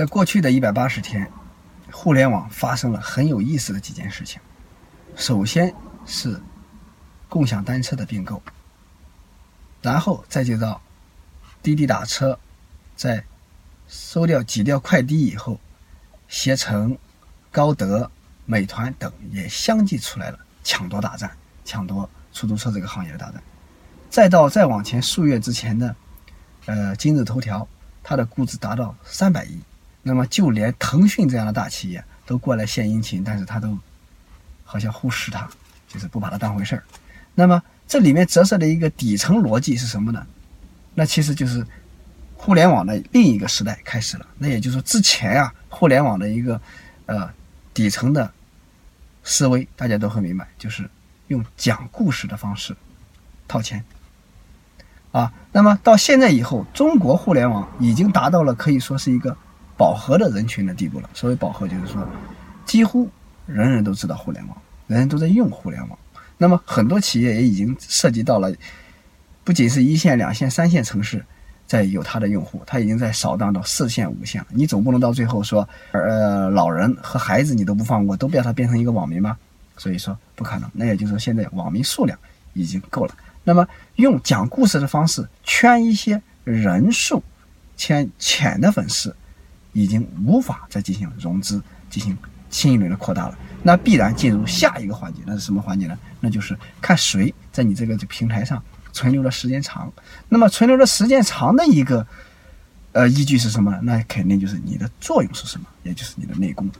在过去的一百八十天，互联网发生了很有意思的几件事情。首先是共享单车的并购，然后再就到滴滴打车在收掉挤掉快滴以后，携程、高德、美团等也相继出来了抢夺大战，抢夺出租车这个行业的大战。再到再往前数月之前的，呃，今日头条，它的估值达到三百亿。那么就连腾讯这样的大企业都过来献殷勤，但是他都好像忽视它，就是不把它当回事儿。那么这里面折射的一个底层逻辑是什么呢？那其实就是互联网的另一个时代开始了。那也就是说，之前啊，互联网的一个呃底层的思维，大家都很明白，就是用讲故事的方式套钱。啊，那么到现在以后，中国互联网已经达到了可以说是一个饱和的人群的地步了。所谓饱和，就是说，几乎人人都知道互联网，人人都在用互联网。那么很多企业也已经涉及到了，不仅是一线、两线、三线城市在有它的用户，它已经在扫荡到四线、五线了。你总不能到最后说，呃，老人和孩子你都不放过，都不要他变成一个网民吧？所以说不可能。那也就是说，现在网民数量已经够了。那么，用讲故事的方式圈一些人数，圈浅的粉丝，已经无法再进行融资，进行新一轮的扩大了。那必然进入下一个环节，那是什么环节呢？那就是看谁在你这个平台上存留的时间长。那么存留的时间长的一个呃依据是什么？那肯定就是你的作用是什么，也就是你的内功。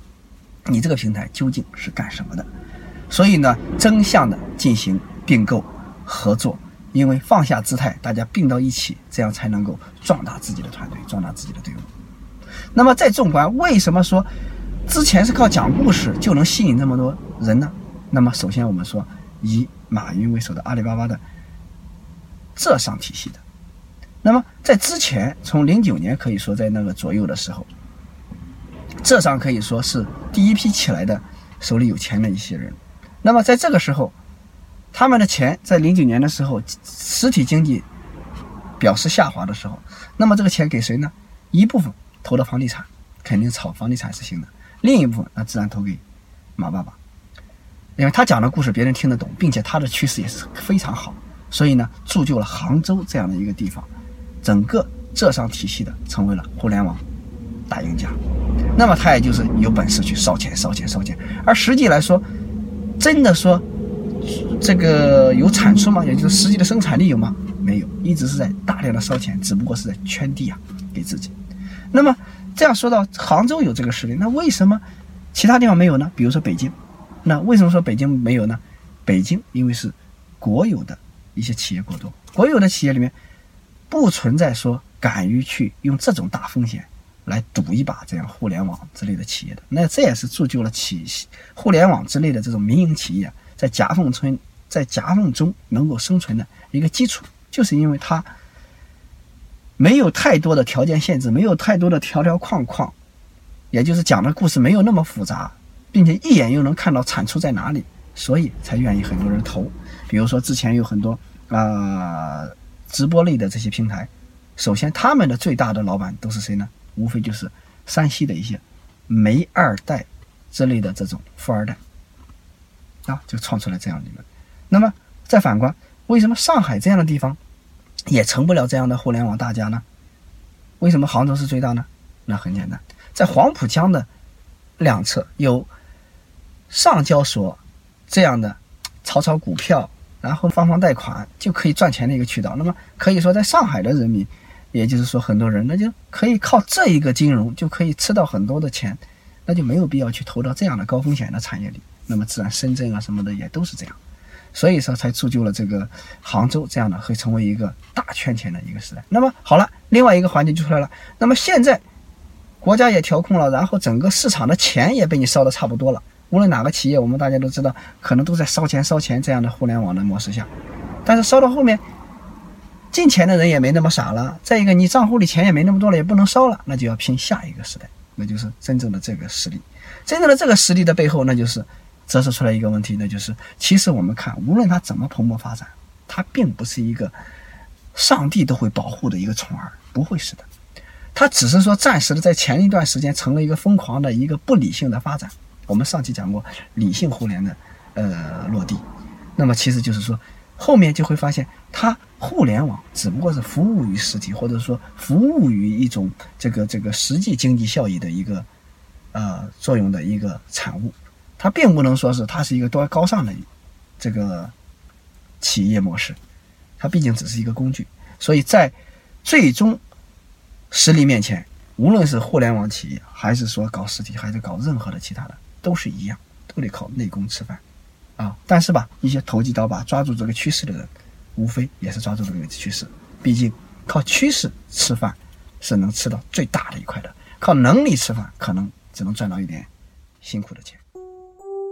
你这个平台究竟是干什么的？所以呢，真相的进行并购。合作，因为放下姿态，大家并到一起，这样才能够壮大自己的团队，壮大自己的队伍。那么再纵观，为什么说之前是靠讲故事就能吸引这么多人呢？那么首先我们说，以马云为首的阿里巴巴的浙商体系的。那么在之前，从零九年可以说在那个左右的时候，浙商可以说是第一批起来的，手里有钱的一些人。那么在这个时候。他们的钱在零九年的时候，实体经济表示下滑的时候，那么这个钱给谁呢？一部分投到房地产，肯定炒房地产是行的；另一部分那自然投给马爸爸，因为他讲的故事别人听得懂，并且他的趋势也是非常好，所以呢，铸就了杭州这样的一个地方，整个浙商体系的成为了互联网大赢家。那么他也就是有本事去烧钱、烧钱、烧钱，而实际来说，真的说。这个有产出吗？也就是实际的生产力有吗？没有，一直是在大量的烧钱，只不过是在圈地啊，给自己。那么这样说到杭州有这个实力，那为什么其他地方没有呢？比如说北京，那为什么说北京没有呢？北京因为是国有的一些企业过多，国有的企业里面不存在说敢于去用这种大风险来赌一把这样互联网之类的企业的。那这也是铸就了企互联网之类的这种民营企业。在夹缝村，在夹缝中能够生存的一个基础，就是因为它没有太多的条件限制，没有太多的条条框框，也就是讲的故事没有那么复杂，并且一眼又能看到产出在哪里，所以才愿意很多人投。比如说之前有很多啊直播类的这些平台，首先他们的最大的老板都是谁呢？无非就是山西的一些煤二代之类的这种富二代。啊，就创出来这样的一个。那么再反观，为什么上海这样的地方也成不了这样的互联网大家呢？为什么杭州是最大呢？那很简单，在黄浦江的两侧有上交所这样的炒炒股票，然后放放贷款就可以赚钱的一个渠道。那么可以说，在上海的人民，也就是说很多人，那就可以靠这一个金融就可以吃到很多的钱，那就没有必要去投到这样的高风险的产业里。那么自然，深圳啊什么的也都是这样，所以说才铸就了这个杭州这样的会成为一个大圈钱的一个时代。那么好了，另外一个环节就出来了。那么现在国家也调控了，然后整个市场的钱也被你烧的差不多了。无论哪个企业，我们大家都知道，可能都在烧钱烧钱这样的互联网的模式下。但是烧到后面，进钱的人也没那么傻了。再一个，你账户里钱也没那么多了，也不能烧了，那就要拼下一个时代，那就是真正的这个实力。真正的这个实力的背后，那就是。折射出来一个问题，那就是其实我们看，无论它怎么蓬勃发展，它并不是一个上帝都会保护的一个宠儿，不会是的。它只是说暂时的在前一段时间成了一个疯狂的一个不理性的发展。我们上期讲过理性互联的呃落地，那么其实就是说后面就会发现，它互联网只不过是服务于实体，或者说服务于一种这个这个实际经济效益的一个呃作用的一个产物，它并不能说是它是一个多高尚的这个企业模式，它毕竟只是一个工具，所以在最终实力面前，无论是互联网企业，还是说搞实体，还是搞任何的其他的。都是一样，都得靠内功吃饭，啊！但是吧，一些投机倒把抓住这个趋势的人，无非也是抓住这个趋势。毕竟靠趋势吃饭是能吃到最大的一块的，靠能力吃饭可能只能赚到一点辛苦的钱。